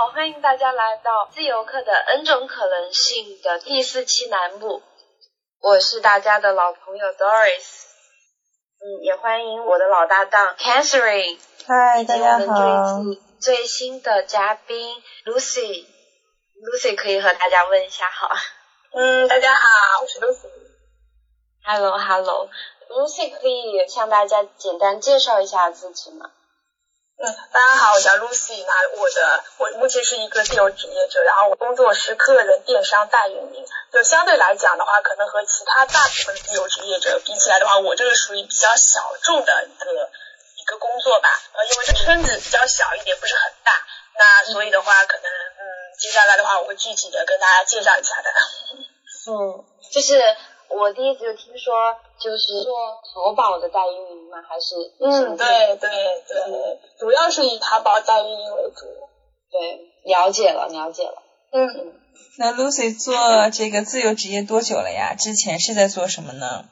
好，欢迎大家来到自由课的 N 种可能性的第四期栏目。我是大家的老朋友 Doris，嗯，也欢迎我的老搭档 Catherine，嗨，大家好。这一次最新的嘉宾 Lucy，Lucy 可以和大家问一下好。嗯，大家好，我是 Lucy。Hello，Hello，Lucy 可以向大家简单介绍一下自己吗？嗯，大家好，我叫 Lucy。那我的我目前是一个自由职业者，然后我工作是个人电商代运营。就相对来讲的话，可能和其他大部分自由职业者比起来的话，我这个属于比较小众的一个一个工作吧。呃，因为这圈子比较小一点，不是很大。那所以的话，可能嗯，接下来的话，我会具体的跟大家介绍一下的。嗯，就是。我第一次就听说，就是做淘宝的代运营吗？还是嗯，对对对，主要是以淘宝代运营为主。对，了解了，了解了。嗯，那 Lucy 做这个自由职业多久了呀？之前是在做什么呢？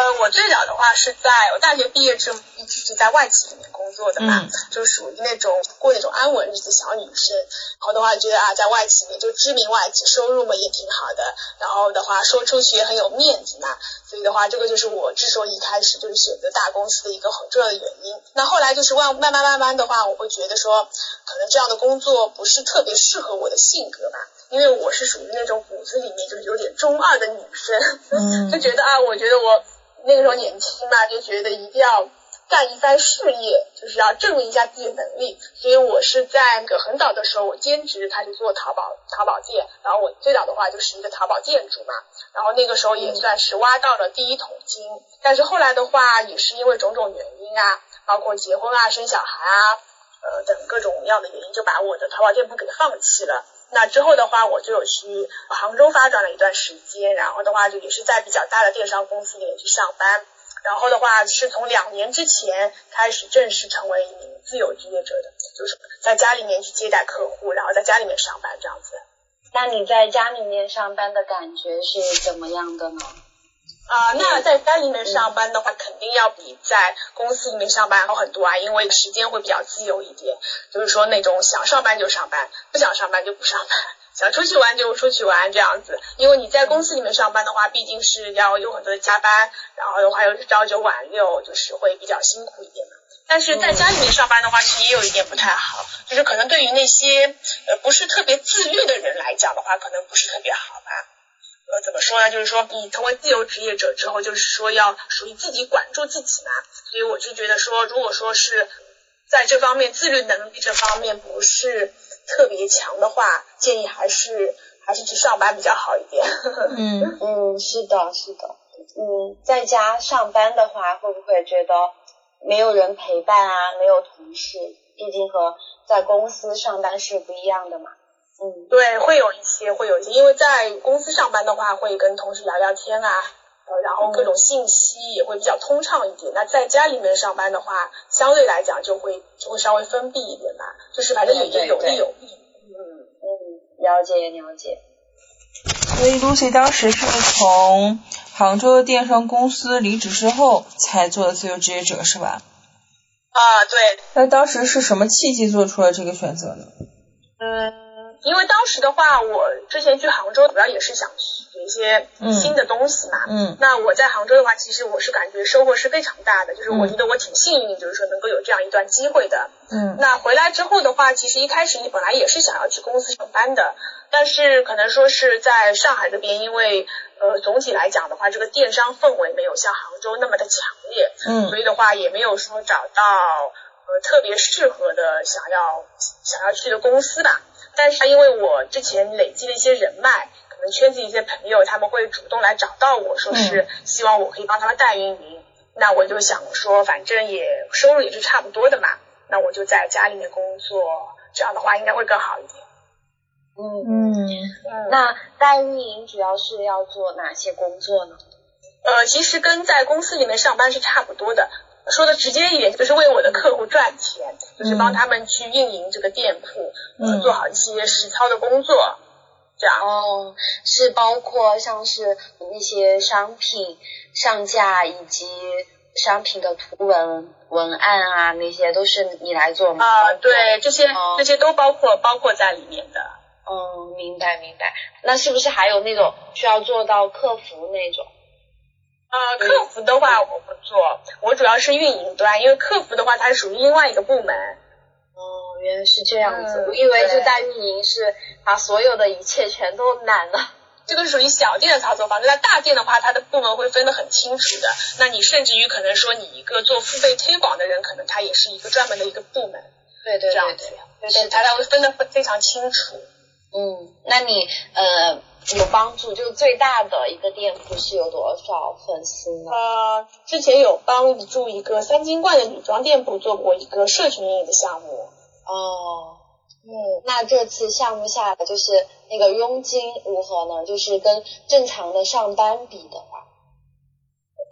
呃，我最早的话是在我大学毕业之后一直是在外企里面工作的嘛，就属于那种过那种安稳日子小女生。然后的话觉得啊，在外企里面就知名外企，收入嘛也挺好的。然后的话说出去也很有面子嘛，所以的话这个就是我之所以一开始就是选择大公司的一个很重要的原因。那后来就是慢慢慢慢慢的话，我会觉得说，可能这样的工作不是特别适合我的性格吧，因为我是属于那种骨子里面就是有点中二的女生，就觉得啊，我觉得我。那个时候年轻嘛，就觉得一定要干一番事业，就是要证明一下自己的能力。所以我是在那个很早的时候，我兼职开始做淘宝淘宝店，然后我最早的话就是一个淘宝店主嘛，然后那个时候也算是挖到了第一桶金。但是后来的话，也是因为种种原因啊，包括结婚啊、生小孩啊，呃等各种各样的原因，就把我的淘宝店铺给放弃了。那之后的话，我就有去杭州发展了一段时间，然后的话就也是在比较大的电商公司里面去上班，然后的话是从两年之前开始正式成为一名自由职业者的，就是在家里面去接待客户，然后在家里面上班这样子。那你在家里面上班的感觉是怎么样的呢？啊，那在家里面上班的话，肯定要比在公司里面上班好很多啊，因为时间会比较自由一点。就是说那种想上班就上班，不想上班就不上班，想出去玩就出去玩这样子。因为你在公司里面上班的话，毕竟是要有很多的加班，然后还有朝九晚六，就是会比较辛苦一点嘛。但是在家里面上班的话，其实也有一点不太好，就是可能对于那些呃不是特别自律的人来讲的话，可能不是特别好吧。呃，怎么说呢？就是说，你成为自由职业者之后，就是说要属于自己管住自己嘛。所以我就觉得说，如果说是在这方面自律能力这方面不是特别强的话，建议还是还是去上班比较好一点。嗯嗯，是的，是的。嗯，在家上班的话，会不会觉得没有人陪伴啊？没有同事，毕竟和在公司上班是不一样的嘛。嗯，对，会有一些，会有一些，因为在公司上班的话，会跟同事聊聊天啊，呃，然后各种信息也会比较通畅一点。那在家里面上班的话，相对来讲就会就会稍微封闭一点吧，就是反正也就有利有弊。嗯嗯，了解了解。所以 Lucy 当时是从杭州的电商公司离职之后才做的自由职业者，是吧？啊，对。那当时是什么契机做出了这个选择呢？嗯。因为当时的话，我之前去杭州主要也是想学一些新的东西嘛。嗯。那我在杭州的话，其实我是感觉收获是非常大的，就是我觉得我挺幸运，就是说能够有这样一段机会的。嗯。那回来之后的话，其实一开始你本来也是想要去公司上班的，但是可能说是在上海这边，因为呃总体来讲的话，这个电商氛围没有像杭州那么的强烈。嗯。所以的话，也没有说找到呃特别适合的想要想要去的公司吧。但是因为我之前累积了一些人脉，可能圈子一些朋友他们会主动来找到我说是希望我可以帮他们代运营，那我就想说反正也收入也是差不多的嘛，那我就在家里面工作，这样的话应该会更好一点。嗯嗯，那代运营主要是要做哪些工作呢？呃，其实跟在公司里面上班是差不多的。说的直接一点，就是为我的客户赚钱，就是帮他们去运营这个店铺，嗯，做好一些实操的工作，这样。哦，是包括像是那些商品上架以及商品的图文文案啊，那些都是你来做吗？啊，对，这些这些都包括包括在里面的。嗯，明白明白。那是不是还有那种需要做到客服那种？呃，客服的话我不做，我主要是运营端，因为客服的话它是属于另外一个部门。哦，原来是这样子，我以为是在运营是把所有的一切全都揽了。这个是属于小店的操作方式，那大店的话，它的部门会分得很清楚的。那你甚至于可能说，你一个做付费推广的人，可能他也是一个专门的一个部门。对对对，这样子，对对，他他会分得非常清楚。嗯，那你呃有帮助，就是最大的一个店铺是有多少粉丝呢？呃，之前有帮助一个三金冠的女装店铺做过一个社群运营的项目。哦。嗯，那这次项目下来就是那个佣金如何呢？就是跟正常的上班比的话，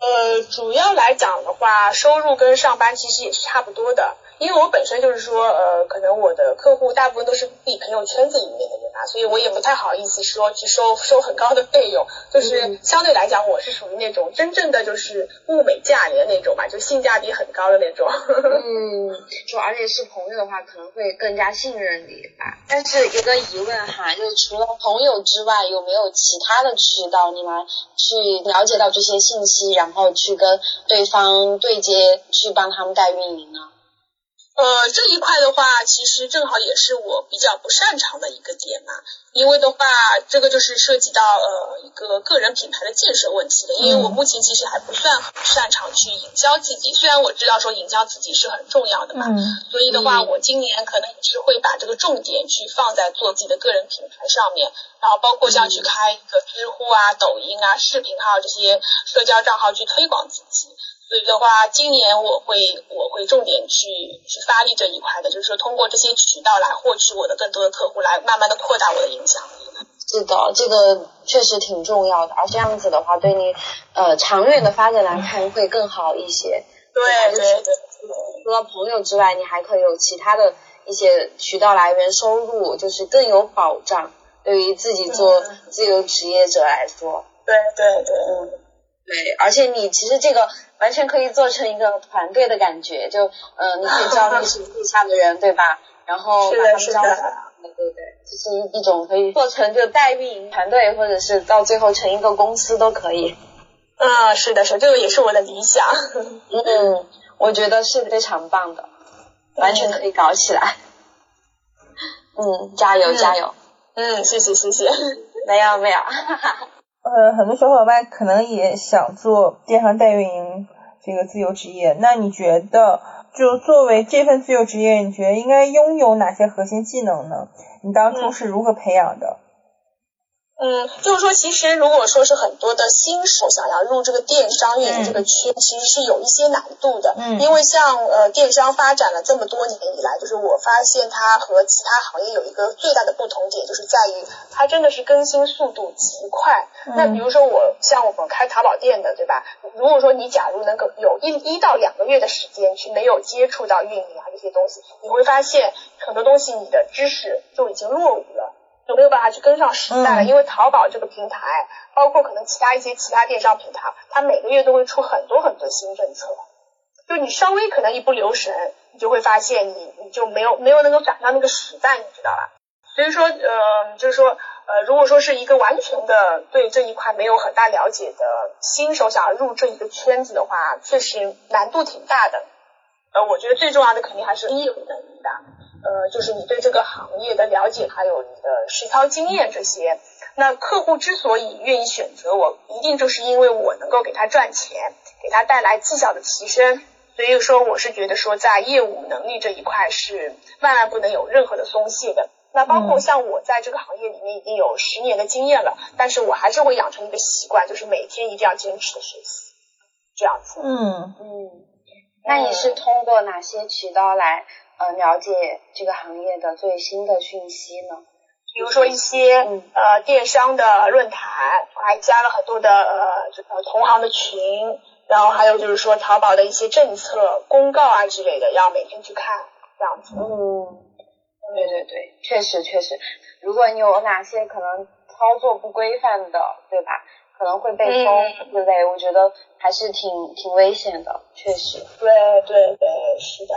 呃，主要来讲的话，收入跟上班其实也是差不多的。因为我本身就是说，呃，可能我的客户大部分都是自己朋友圈子里面的人啊，所以我也不太好意思说去收收很高的费用。就是相对来讲，我是属于那种真正的就是物美价廉那种吧，就性价比很高的那种。嗯，就而且是朋友的话，可能会更加信任你吧。但是有个疑问哈，就是除了朋友之外，有没有其他的渠道你来去了解到这些信息，然后去跟对方对接，去帮他们代运营呢？呃，这一块的话，其实正好也是我比较不擅长的一个点嘛。因为的话，这个就是涉及到呃一个个人品牌的建设问题的。因为我目前其实还不算很擅长去营销自己，虽然我知道说营销自己是很重要的嘛。嗯。所以的话，我今年可能也是会把这个重点去放在做自己的个人品牌上面，然后包括像去开一个知乎啊、抖音啊、视频号这些社交账号去推广自己。所以的话，今年我会我会重点去去发力这一块的，就是说通过这些渠道来获取我的更多的客户，来慢慢的扩大我的影响力。是的，这个确实挺重要的，而这样子的话，对你呃长远的发展来看会更好一些。对对对。除了朋友之外，你还可以有其他的一些渠道来源收入，就是更有保障。对于自己做自由职业者来说。对对对。嗯。对，而且你其实这个。完全可以做成一个团队的感觉，就嗯，你可以招 你手下的人，对吧？然后把他们招来，对对对，这是一种可以做成就代运营团队，或者是到最后成一个公司都可以。啊，是的，是这个也是我的理想。嗯，我觉得是非常棒的，完全可以搞起来。嗯，加油加油。嗯，谢谢谢谢。没有没有。呃，很多小伙伴可能也想做电商代运营这个自由职业，那你觉得就作为这份自由职业，你觉得应该拥有哪些核心技能呢？你当初是如何培养的？嗯，就是说，其实如果说是很多的新手想要入这个电商运营这个圈，其实是有一些难度的。嗯。因为像呃电商发展了这么多年以来，就是我发现它和其他行业有一个最大的不同点，就是在于它真的是更新速度极快。嗯。那比如说我像我们开淘宝店的，对吧？如果说你假如能够有一一到两个月的时间去没有接触到运营啊这些东西，你会发现很多东西你的知识就已经落伍了。就没有办法去跟上时代了，因为淘宝这个平台，包括可能其他一些其他电商平台，它每个月都会出很多很多新政策，就你稍微可能一不留神，你就会发现你你就没有没有能够赶上那个时代，你知道吧？所以说，呃，就是说，呃，如果说是一个完全的对这一块没有很大了解的新手想要入这一个圈子的话，确实难度挺大的。呃，我觉得最重要的肯定还是业务能力的。呃，就是你对这个行业的了解，还有你的实操经验这些。那客户之所以愿意选择我，一定就是因为我能够给他赚钱，给他带来绩效的提升。所以说，我是觉得说，在业务能力这一块是万万不能有任何的松懈的。那包括像我在这个行业里面已经有十年的经验了，但是我还是会养成一个习惯，就是每天一定要坚持的学习，这样子。嗯嗯，那你是通过哪些渠道来？呃，了解这个行业的最新的讯息呢？比如说一些呃电商的论坛，还加了很多的呃这个同行的群，然后还有就是说淘宝的一些政策公告啊之类的，要每天去看这样子。嗯，对对对，确实确实，如果你有哪些可能操作不规范的，对吧？可能会被封之类，我觉得还是挺挺危险的，确实。对对对，是的。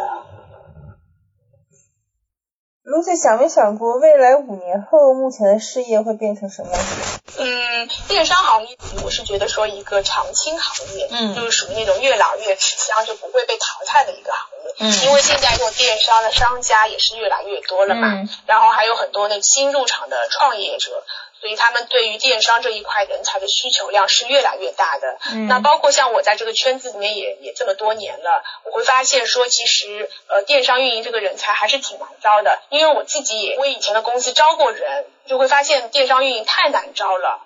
Lucy 想没想过未来五年后目前的事业会变成什么样子？嗯，电商行业我是觉得说一个长青行业，嗯，就是属于那种越老越吃香，就不会被淘汰的一个行业。嗯，因为现在做电商的商家也是越来越多了嘛，然后还有很多那新入场的创业者。所以他们对于电商这一块人才的需求量是越来越大的。嗯，那包括像我在这个圈子里面也也这么多年了，我会发现说，其实呃电商运营这个人才还是挺难招的。因为我自己也为以前的公司招过人，就会发现电商运营太难招了，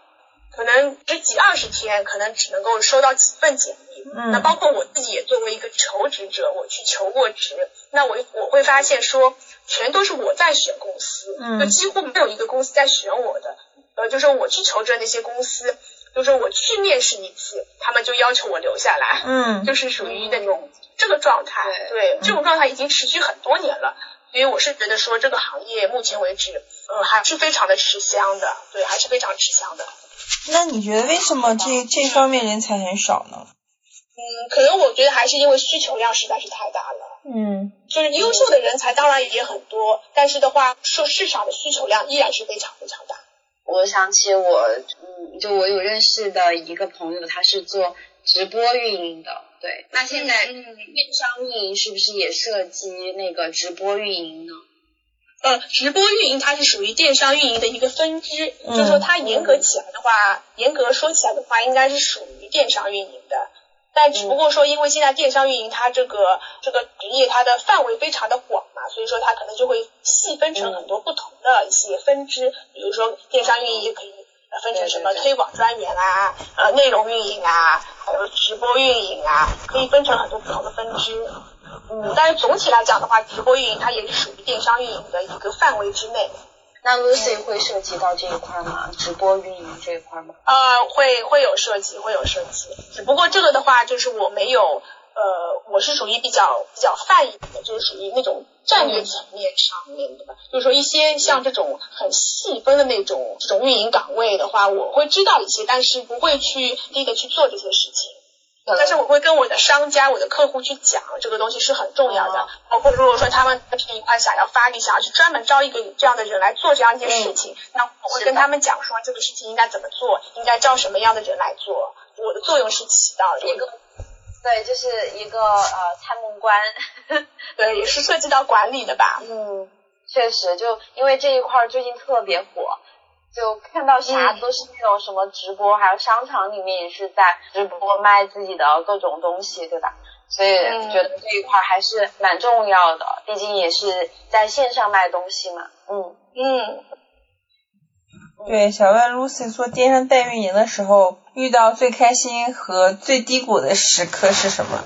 可能十几二十天，可能只能够收到几份简历。嗯，那包括我自己也作为一个求职者，我去求过职，那我我会发现说，全都是我在选公司，嗯，就几乎没有一个公司在选我的。呃，就是我去求职那些公司，就是我去面试一次，他们就要求我留下来，嗯，就是属于那种这个状态，对，这种状态已经持续很多年了，所以我是觉得说这个行业目前为止，呃，还是非常的吃香的，对，还是非常吃香的。那你觉得为什么这这方面人才很少呢？嗯，可能我觉得还是因为需求量实在是太大了，嗯，就是优秀的人才当然也很多，但是的话，说市场的需求量依然是非常非常大。我想起我，嗯，就我有认识的一个朋友，他是做直播运营的，对。那现在电商运营是不是也涉及那个直播运营呢？呃，直播运营它是属于电商运营的一个分支，就是说它严格起来的话，严格说起来的话，应该是属于电商运营的。但只不过说，因为现在电商运营它这个这个职业它的范围非常的广嘛，所以说它可能就会细分成很多不同的一些分支。比如说电商运营也可以分成什么推广专员啊，呃内容运营啊，还有直播运营啊，可以分成很多不同的分支。嗯，但是总体来讲的话，直播运营它也是属于电商运营的一个范围之内。那 Lucy 会涉及到这一块吗？直播运营这一块吗？呃，会会有涉及，会有涉及。只不过这个的话，就是我没有，呃，我是属于比较比较泛一点的，就是属于那种战略层面上面的。就是说一些像这种很细分的那种这种运营岗位的话，我会知道一些，但是不会去第一个去做这些事情。但是我会跟我的商家、我的客户去讲，这个东西是很重要的。包括如果说他们这一块想要发力，想要去专门招一个这样的人来做这样一件事情，那我会跟他们讲说这个事情应该怎么做，应该招什么样的人来做。我的作用是起到一个，对，就是一个呃参谋官，对，也是涉及到管理的吧。嗯，确实，就因为这一块最近特别火。就看到啥都是那种什么直播，还有商场里面也是在直播卖自己的各种东西，对吧？所以觉得这一块还是蛮重要的，毕竟也是在线上卖东西嘛。嗯嗯。对，想问 Lucy 做电商代运营的时候，遇到最开心和最低谷的时刻是什么？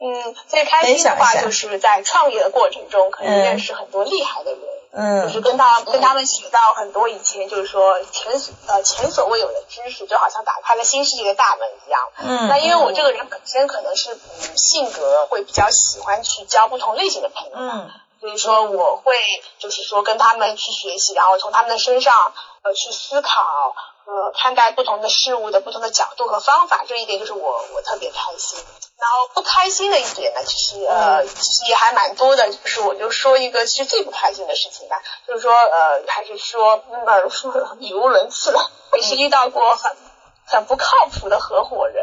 嗯，最开心的话就是在创业的过程中，可以认识很多厉害的人。嗯，就是跟他跟他们学到很多以前就是说前呃前所未有的知识，就好像打开了新世界的大门一样。嗯，那因为我这个人本身可能是嗯性格会比较喜欢去交不同类型的朋友，嗯，所以说我会就是说跟他们去学习，然后从他们的身上呃去思考。呃，看待不同的事物的不同的角度和方法，这一点就是我我特别开心。然后不开心的一点呢，其实呃其实也还蛮多的，就是我就说一个其实最不开心的事情吧，就是说呃还是说 呃语无伦次了，也是遇到过很很不靠谱的合伙人，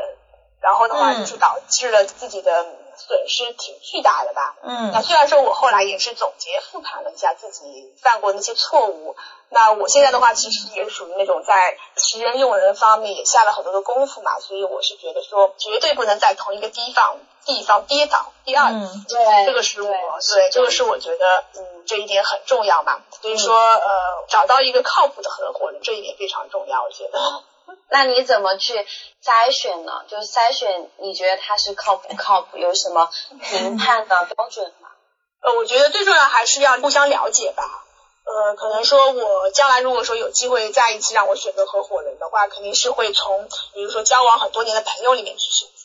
然后的话就是导致了自己的。损失挺巨大的吧？嗯，那虽然说我后来也是总结复盘了一下自己犯过那些错误，那我现在的话其实也属于那种在识人用人方面也下了很多的功夫嘛，所以我是觉得说绝对不能在同一个地方地方跌倒第二次，对，这个是我对这个是我觉得嗯这一点很重要嘛，所以说呃找到一个靠谱的合伙人这一点非常重要，我觉得。那你怎么去筛选呢？就是筛选，你觉得他是靠不靠谱？有什么评判的标准吗？呃，我觉得最重要还是要互相了解吧。呃，可能说我将来如果说有机会再一次让我选择合伙人的话，肯定是会从比如说交往很多年的朋友里面去选择。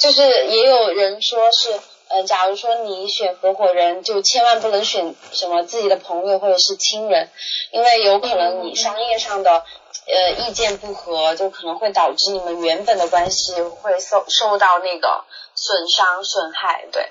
就是也有人说是，呃，假如说你选合伙人，就千万不能选什么自己的朋友或者是亲人，因为有可能你商业上的。呃意见不合，就可能会导致你们原本的关系会受受到那个损伤损害，对。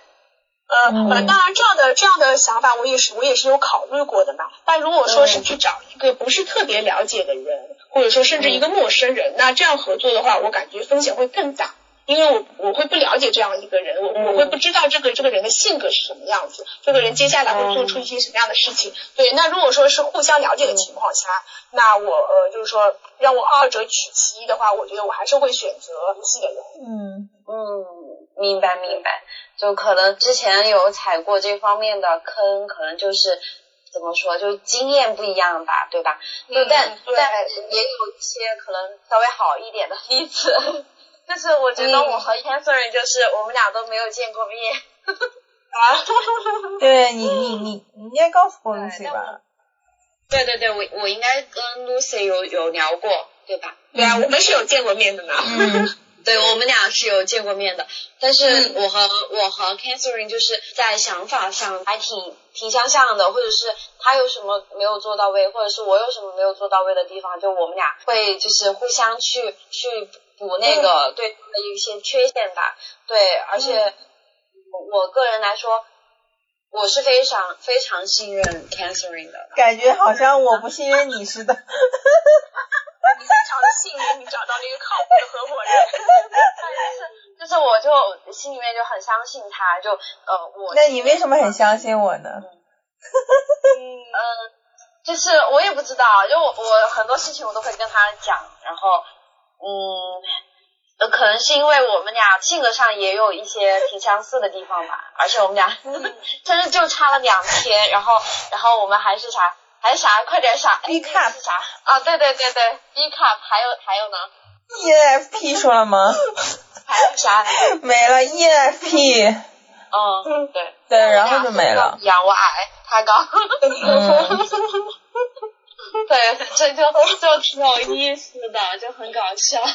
呃呃，当然这样的这样的想法我也是我也是有考虑过的嘛。但如果说是去找一个不是特别了解的人，或者说甚至一个陌生人，那这样合作的话，我感觉风险会更大。因为我我会不了解这样一个人，我我会不知道这个这个人的性格是什么样子，这个人接下来会做出一些什么样的事情。对，那如果说是互相了解的情况下，那我呃就是说让我二者取其一的话，我觉得我还是会选择熟悉的人。嗯嗯，明白明白，就可能之前有踩过这方面的坑，可能就是怎么说，就经验不一样吧，对吧？对，但但也有一些可能稍微好一点的例子。就是我觉得我和 Catherine 就是我们俩都没有见过面。啊，对你你你你应该告诉过 Lucy 吧？对对对，我我应该跟 Lucy 有有聊过，对吧？对啊，我们是有见过面的呢。嗯，对，我们俩是有见过面的，但是我和我和 Catherine 就是在想法上还挺挺相像的，或者是他有什么没有做到位，或者是我有什么没有做到位的地方，就我们俩会就是互相去去。补那个对方的一些缺陷吧，对，而且我个人来说，我是非常非常信任 Catherine 的，感觉好像我不信任你似的。你非常的信任你找到了一个靠谱的合伙人，就是就是我就心里面就很相信他，就呃我。那你为什么很相信我呢？嗯，就是我也不知道，就我我很多事情我都会跟他讲，然后。嗯，呃，可能是因为我们俩性格上也有一些挺相似的地方吧，而且我们俩 真的就差了两天，然后，然后我们还是啥，还是啥，快点啥，B cup 是啥？啊，对对对对，B cup，还有还有呢？ENFP 说了吗？还有啥？没了，ENFP。嗯，对。对，然后就没了。仰我矮，他高。嗯。对，这就就挺有意思的，就很搞笑。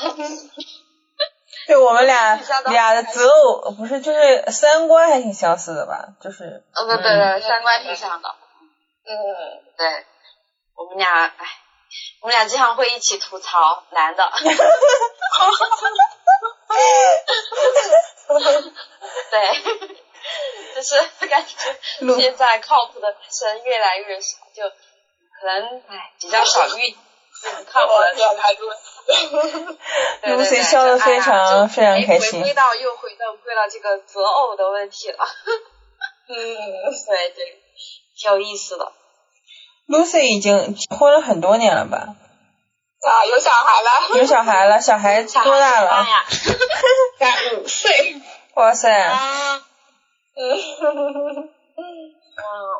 对我们俩 俩的择偶不是就是三观还挺相似的吧？就是。嗯，对对对，三观挺像的。嗯，对，我们俩，哎，我们俩经常会一起吐槽男的。对，就是感觉现在靠谱的男生越来越少，就。可能唉比较少遇，看我的状态对对对，笑得非常非常开心。回归到又回到回到这个择偶的问题了。嗯，对对，挺有意思的。Lucy 已经结婚了很多年了吧？啊，有小孩了。有小孩了，小孩多大了？才五岁。哇塞。啊。嗯。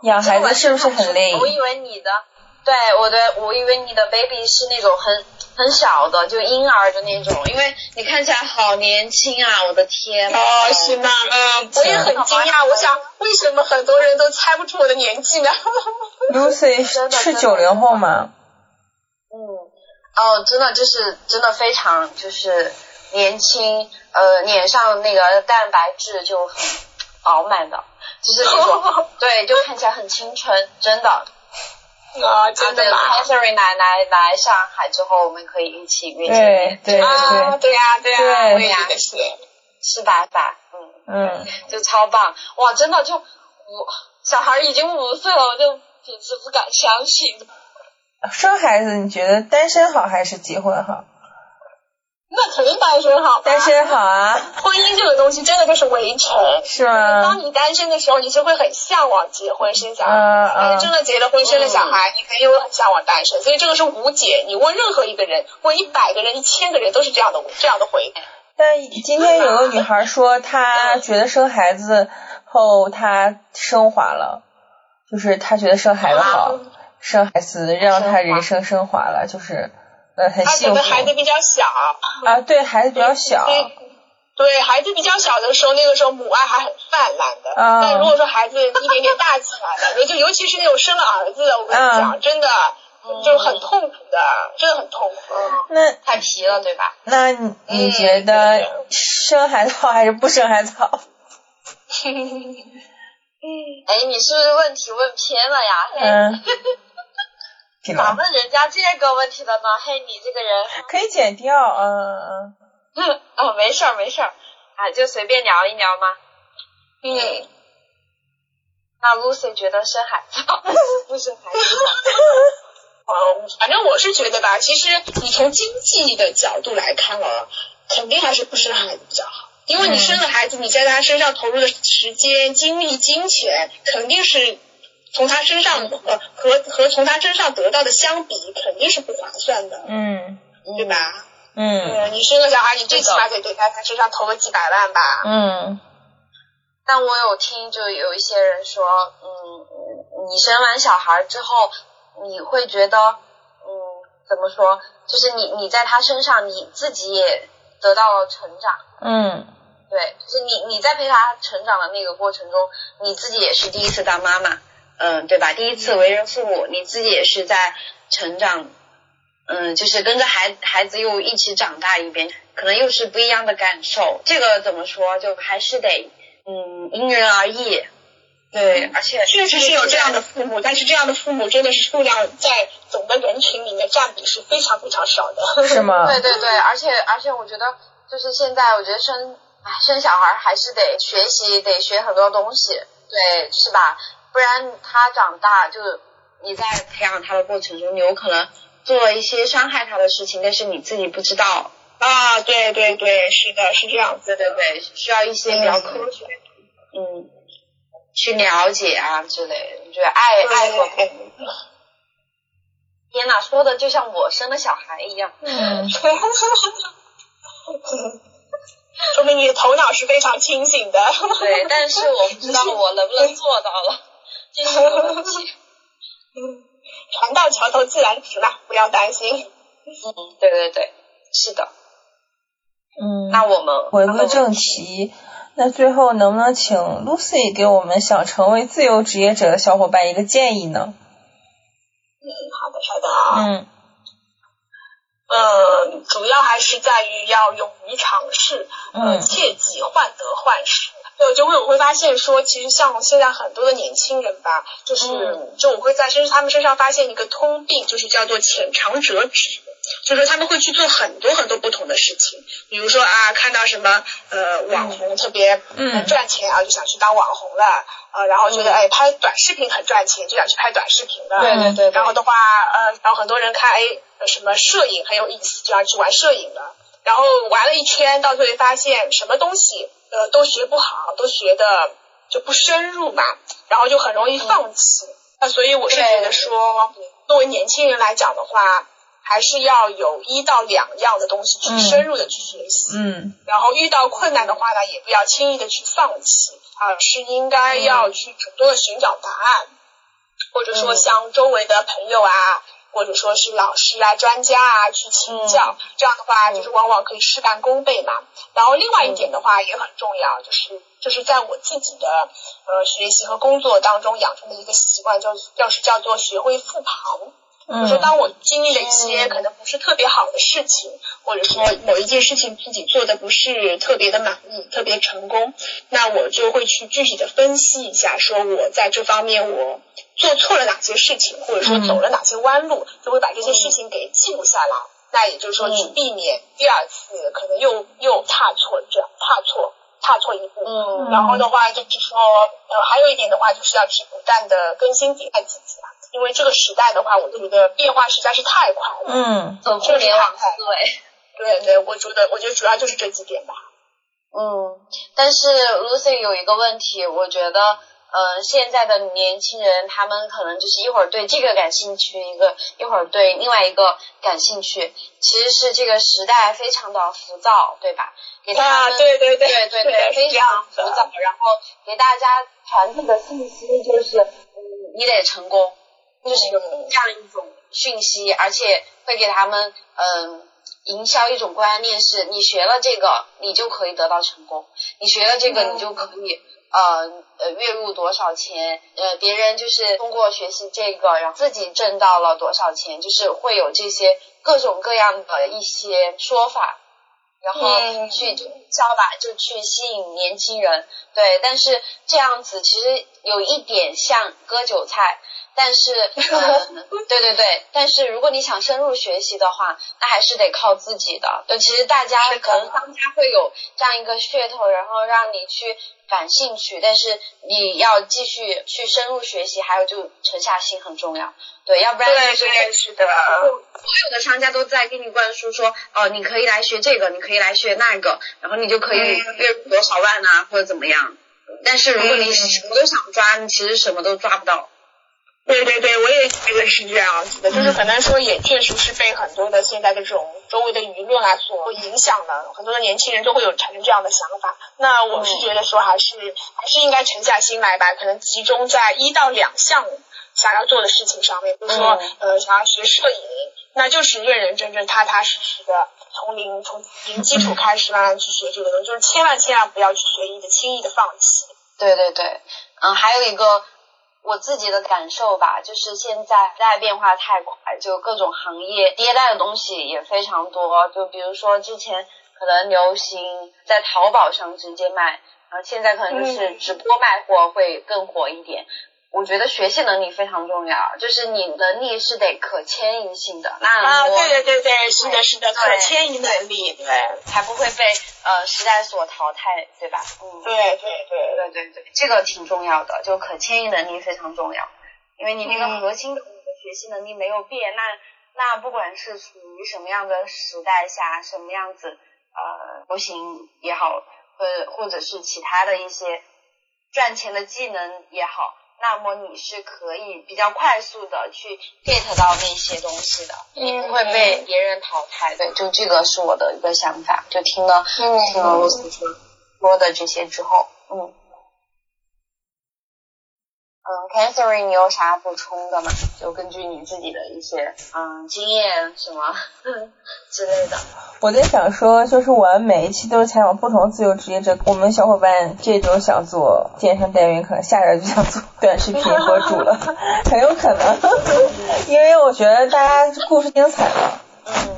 养孩子是不是很累？我以为你的。对，我的，我以为你的 baby 是那种很很小的，就婴儿的那种，因为你看起来好年轻啊，我的天！哦，是吗？嗯，我也很惊讶，我想为什么很多人都猜不出我的年纪呢？Lucy 是九零后吗？嗯，哦，真的就是真的非常就是年轻，呃，脸上那个蛋白质就很饱满的，就是那种 对，就看起来很青春，真的。啊，真的吗？Catherine 奶奶来上海之后，我们可以一起约见面。对对对，对呀对呀，对呀，是是吧吧？嗯嗯，就超棒哇！真的就五小孩已经五岁了，我就简直不敢相信。生孩子，你觉得单身好还是结婚好？那肯定单身好，单身好啊！婚姻这个东西真的就是围城，是吗？当你单身的时候，你就会很向往结婚生小孩，但是真的结了婚生了小孩，你肯定会很向往单身。所以这个是无解，你问任何一个人，问一百个人、一千个人都是这样的这样的回答。但今天有个女孩说，她觉得生孩子后她升华了，就是她觉得生孩子好，生孩子让她人生升华了，就是。呃，很幸福。他觉得孩子比较小啊，对孩子比较小，对孩子比较小的时候，那个时候母爱还很泛滥的。但如果说孩子一点点大起来了，就尤其是那种生了儿子，我跟你讲，真的就很痛苦的，真的很痛苦。那太皮了，对吧？那你你觉得生孩子好还是不生孩子好？哎，你是不是问题问偏了呀？嗯。咋问人家这个问题的呢？嘿，你这个人可以剪掉，嗯嗯嗯，没事儿没事儿，啊，就随便聊一聊嘛。嗯，那 Lucy 觉得生孩子好，不生孩子好？嗯，反正我是觉得吧，其实你从经济的角度来看啊，肯定还是不生孩子比较好，因为你生了孩子，你在他身上投入的时间、精力、金钱，肯定是。从他身上呃和和从他身上得到的相比，肯定是不划算的，嗯，对吧？嗯，你生个小孩，你最起码得给他他身上投个几百万吧？嗯。但我有听，就有一些人说，嗯，你生完小孩之后，你会觉得，嗯，怎么说？就是你你在他身上，你自己也得到了成长。嗯。对，就是你你在陪他成长的那个过程中，你自己也是第一次当妈妈。嗯，对吧？第一次为人父母，你自己也是在成长，嗯，就是跟着孩孩子又一起长大一遍，可能又是不一样的感受。这个怎么说？就还是得，嗯，因人而异。对，而且确实是有这样的父母，但是这样的父母真的是数量在总的人群里面占比是非常非常少的。是吗？对对对，而且而且我觉得，就是现在我觉得生，哎，生小孩还是得学习，得学很多东西，对，是吧？不然他长大，就你在培养他的过程中，你有可能做了一些伤害他的事情，但是你自己不知道啊。对对对，是的，是这样子，对对，需要一些比较科学，嗯，去了解啊之类的。我觉得爱爱和天呐，说的就像我生了小孩一样。嗯。说明你的头脑是非常清醒的。对，但是我不知道我能不能做到了。这是个问题。嗯，船到桥头自然直嘛，不要担心。嗯，对对对，是的。嗯。那我们回归正题，那最后能不能请 Lucy 给我们想成为自由职业者的小伙伴一个建议呢？嗯，好的，好的啊。嗯。嗯，主要还是在于要勇于尝试，呃，切忌患得患失。对，就会我会发现说，其实像现在很多的年轻人吧，就是就我会在身他们身上发现一个通病，就是叫做浅尝辄止，就是说他们会去做很多很多不同的事情，比如说啊，看到什么呃网红特别赚钱啊，就想去当网红了，呃，然后觉得哎拍短视频很赚钱，就想去拍短视频了，对对对，然后的话呃，然后很多人看哎什么摄影很有意思，就要去玩摄影了，然后玩了一圈，到最后发现什么东西。呃，都学不好，都学的就不深入嘛，然后就很容易放弃。那所以我是觉得说，作为年轻人来讲的话，还是要有一到两样的东西去深入的去学习。嗯。然后遇到困难的话呢，也不要轻易的去放弃啊，是应该要去主动的寻找答案，或者说向周围的朋友啊。或者说是老师啊、专家啊去请教，这样的话就是往往可以事半功倍嘛。然后另外一点的话也很重要，就是就是在我自己的呃学习和工作当中养成的一个习惯，就是就是叫做学会复盘。就说当我经历了一些可能不是特别好的事情，或者说某一件事情自己做的不是特别的满意、特别成功，那我就会去具体的分析一下，说我在这方面我做错了哪些事情，或者说走了哪些弯路，就会把这些事情给记录下来。那也就是说去避免第二次可能又又踏错这样踏错踏错一步。嗯。然后的话就是说，呃，还有一点的话就是要去不断的更新迭代自己嘛。因为这个时代的话，我觉得变化实在是太快了。嗯，互联网思维。对对，我觉得，我觉得主要就是这几点吧。嗯，但是 Lucy 有一个问题，我觉得，呃，现在的年轻人他们可能就是一会儿对这个感兴趣，一个一会儿对另外一个感兴趣，其实是这个时代非常的浮躁，对吧？给他们对对对对对对，非常浮躁，然后给大家传递的信息就是，嗯，你得成功。就是有这样一种讯息，而且会给他们嗯营销一种观念，是你学了这个，你就可以得到成功；你学了这个，你就可以呃呃月入多少钱？呃，别人就是通过学习这个，然后自己挣到了多少钱，就是会有这些各种各样的一些说法。然后去就教吧，就去吸引年轻人，对。但是这样子其实有一点像割韭菜，但是，对对对，但是如果你想深入学习的话，那还是得靠自己的。就，其实大家可能商家会有这样一个噱头，然后让你去感兴趣，但是你要继续去深入学习，还有就沉下心很重要。对，要不然就是是的，所有的商家都在给你灌输说，哦，你可以来学这个，你可以来学那个，然后你就可以月入多少万啊，或者怎么样。但是如果你什么都想抓，你其实什么都抓不到。对对对，我也觉得是这样子的，就是可能说也确实是被很多的现在的这种周围的舆论啊所影响的，很多的年轻人都会有产生这样的想法。那我是觉得说还是还是应该沉下心来吧，可能集中在一到两项想要做的事情上面，比如说呃想要学摄影，那就是认认真真、踏踏实实的从零从零基础开始慢慢去学这个东西，就是千万千万不要去随意的轻易的放弃。对对对，嗯，还有一个。我自己的感受吧，就是现在时代变化太快，就各种行业迭代的东西也非常多。就比如说之前可能流行在淘宝上直接卖，然后现在可能就是直播卖货会更火一点。我觉得学习能力非常重要，就是你能力是得可迁移性的。那啊，对对对对，是的，是的，可迁移能力，对，才不会被呃时代所淘汰，对吧？嗯，对对对对对对，这个挺重要的，就可迁移能力非常重要，因为你那个核心的学习能力没有变，那那不管是处于什么样的时代下，什么样子呃流行也好，或或者是其他的一些赚钱的技能也好。那么你是可以比较快速的去 get 到那些东西的，你不会被别人淘汰。对，就这个是我的一个想法。就听了听了罗斯说说的这些之后，嗯。嗯，Catherine，你有啥补充的吗？就根据你自己的一些嗯经验什么 之类的。我在想说，就是我们每一期都是采访不同自由职业者。我们小伙伴这周想做健身代言人，可能下周就想做短视频博主了，很有可能。因为我觉得大家故事精彩了。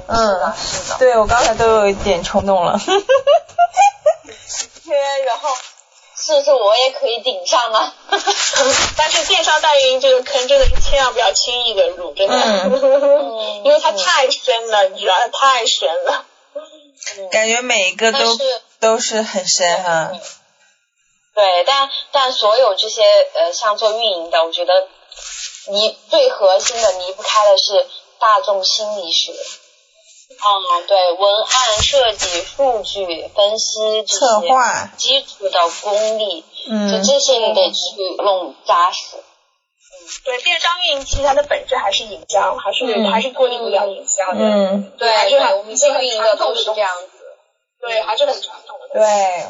嗯，是的，是的。对我刚才都有一点冲动了。然后。是不是我也可以顶上呢？但是电商代运营这个坑真的是千万不要轻易的入，真的，因为它太深了，你知道，太深了。感觉每一个都都是很深哈。对，但但所有这些呃，像做运营的，我觉得离最核心的离不开的是大众心理学。嗯，对，文案设计、数据分析这些基础的功力，嗯，就这些你得去弄扎实。嗯，对，电商运营其实它的本质还是营销，还是还是脱离不了营销的。嗯，对，还是我们运营的都是这样子。对，还是很传统的。对，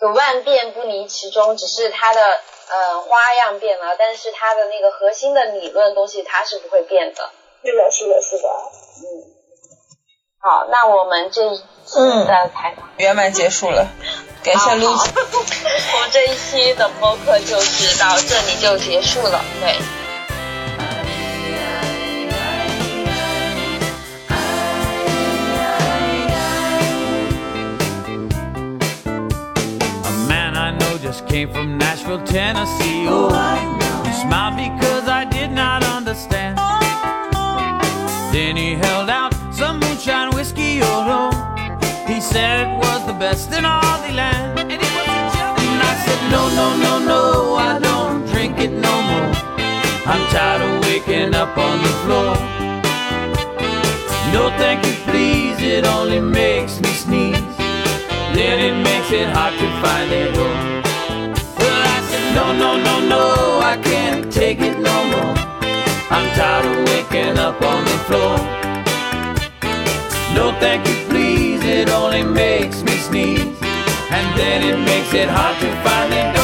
就万变不离其中，只是它的呃花样变了，但是它的那个核心的理论东西它是不会变的。是的，是的，是的。嗯。好，那我们这一次的采访圆满结束了，感谢露西。我们这一期的播客就是到这里就结束了，对。moonshine whiskey or rum. He said it was the best in all the land. And, and I said, No, no, no, no, I don't drink it no more. I'm tired of waking up on the floor. No, thank you, please, it only makes me sneeze. Then it makes it hard to find a door. Well, I said, No, no, no, no, I can't take it no more. I'm tired of waking up on the floor. No thank you please, it only makes me sneeze. And then it makes it hard to find it